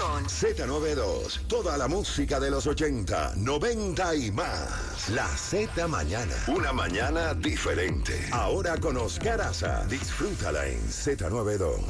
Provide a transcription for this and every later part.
Z92, toda la música de los 80, 90 y más. La Z Mañana, una mañana diferente. Ahora con Oscar Aza, disfrútala en Z92.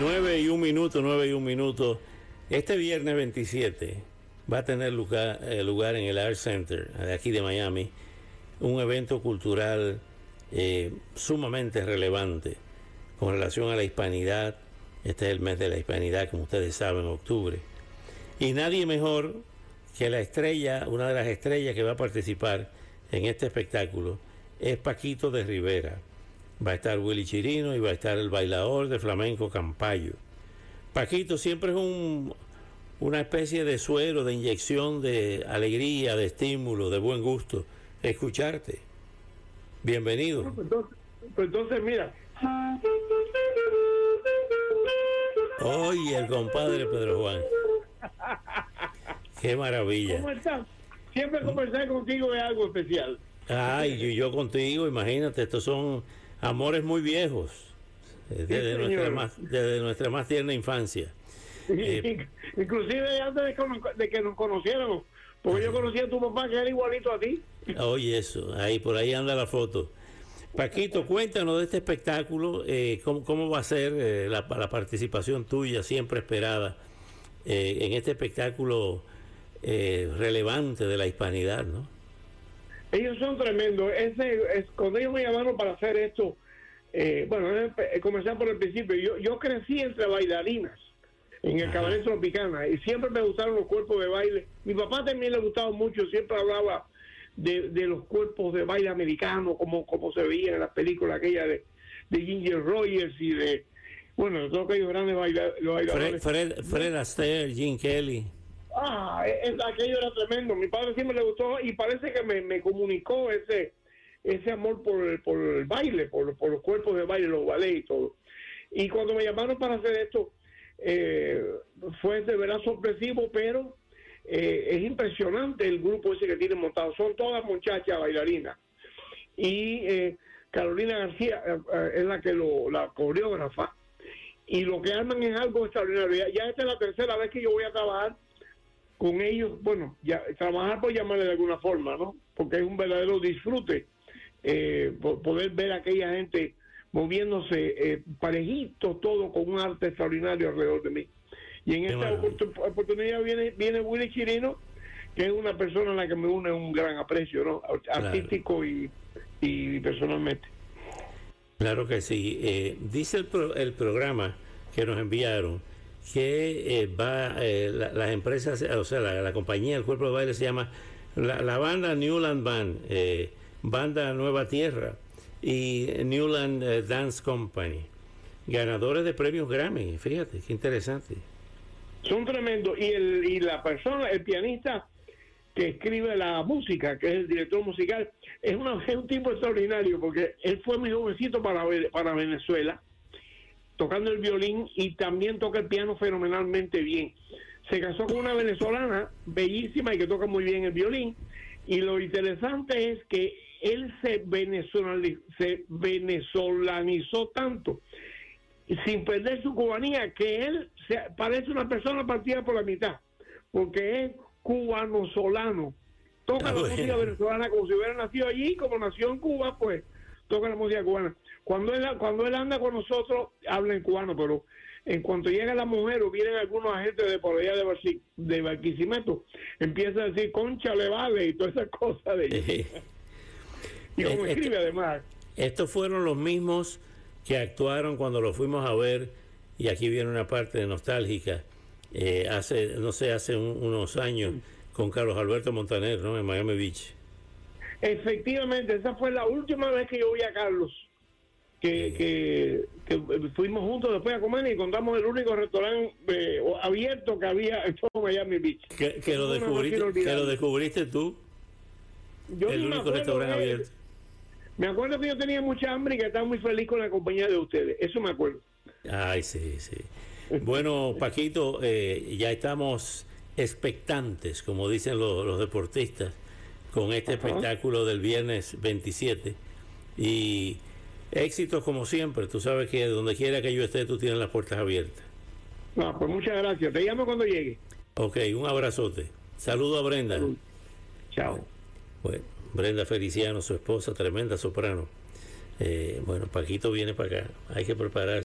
9 y un minuto, 9 y un minuto. Este viernes 27 va a tener lugar, eh, lugar en el Art Center de aquí de Miami un evento cultural eh, sumamente relevante con relación a la hispanidad este es el mes de la hispanidad, como ustedes saben, octubre. Y nadie mejor que la estrella, una de las estrellas que va a participar en este espectáculo, es Paquito de Rivera. Va a estar Willy Chirino y va a estar el bailador de flamenco Campayo. Paquito siempre es un, una especie de suero, de inyección de alegría, de estímulo, de buen gusto. Escucharte. Bienvenido. Pues entonces, pues entonces mira, Oye, el compadre Pedro Juan. Qué maravilla. ¿Cómo estás? Siempre conversar contigo es algo especial. Ay, yo, yo contigo, imagínate, estos son amores muy viejos. Desde, nuestra, más, desde nuestra más tierna infancia. Eh, Inclusive antes de, de, que nos conociéramos, porque yo conocía a tu papá que era igualito a ti. Oye, eso, ahí por ahí anda la foto. Paquito, cuéntanos de este espectáculo, eh, cómo, va a ser eh, la, participación tuya, siempre esperada, eh, en este espectáculo relevante de la hispanidad, ¿no? Ellos son tremendos. Ese, es, cuando ellos me llamaron para hacer esto, bueno, comenzar por el principio. Yo, yo crecí entre bailarinas en el cabaret tropicana y siempre me gustaron los cuerpos de baile. Mi papá también le gustaba mucho, siempre hablaba de, los cuerpos de baile americano, como, como se veía en las películas aquella de, de Ginger Rogers y de, bueno, de todos aquellos grandes bailadores. Fred, Fred, Astaire, Gene Kelly. Ah, e, aquello era tremendo. Mi padre siempre le gustó y parece que me, me comunicó ese ese amor por el, por el baile, por, por los cuerpos de baile, los ballets y todo. Y cuando me llamaron para hacer esto, eh, fue de verdad sorpresivo, pero eh, es impresionante el grupo ese que tienen montado. Son todas muchachas bailarinas. Y eh, Carolina García eh, es la que lo, la coreógrafa. Y lo que arman es algo extraordinario. Ya, esta es la tercera vez que yo voy a trabajar con ellos. Bueno, ya trabajar por llamarle de alguna forma, ¿no? Porque es un verdadero disfrute poder ver a aquella gente moviéndose parejito todo con un arte extraordinario alrededor de mí. Y en esta oportunidad viene, viene Willy Chirino, que es una persona a la que me une un gran aprecio, ¿no? Artístico y, personalmente. Claro que sí. Eh, dice el, el programa que nos enviaron que eh, va eh, las empresas, o sea, la, compañía, el cuerpo de baile se llama la, banda Newland Band, banda Nueva Tierra y Newland Dance Company, ganadores de premios Grammy. Fíjate, qué interesante. Son tremendos. Y, el, y la persona, el pianista que escribe la música, que es el director musical, es, una, un tipo extraordinario porque él fue muy jovencito para, para Venezuela, tocando el violín y también toca el piano fenomenalmente bien. Se casó con una venezolana bellísima y que toca muy bien el violín. Y lo interesante es que él se, se venezolanizó tanto sin perder su cubanía, que él se, parece una persona partida por la mitad, porque es cubano-solano. Toca la música venezolana como si hubiera nacido allí, como nació en Cuba, pues toca la música cubana. Cuando él, cuando él anda con nosotros, habla en cubano, pero en cuanto llega la mujer o vienen algunos agentes de por allá de, de Barquisimeto, empieza a decir, concha le vale y todas esas cosas de y como escribe además. Estos fueron los mismos que actuaron cuando lo fuimos a ver, y aquí viene una parte nostálgica, eh, hace, no sé, hace unos años con Carlos Alberto Montaner, ¿no? En Miami Beach. Efectivamente, esa fue la última vez que yo vi a Carlos, que, que, fuimos juntos después a comer y contamos el único restaurante eh, abierto que había en todo Miami Beach. Que, lo, descubriste, que lo descubriste tú. el único restaurante abierto Me acuerdo que yo tenía mucha hambre y que estaba muy feliz con la compañía de ustedes. Eso me acuerdo. Ay, sí, sí. Bueno, Paquito, eh, ya estamos expectantes, como dicen los, los deportistas, con este Ajá. espectáculo del viernes 27. Y éxitos como siempre. Tú sabes que donde quiera que yo esté, tú tienes las puertas abiertas. No, pues muchas gracias. Te llamo cuando llegue. Ok, un abrazote. Saludo a Brenda. Salud. Chao. Bueno, Brenda Feliciano, su esposa, tremenda soprano. Eh, bueno, Paquito viene para acá. Hay que prepararse.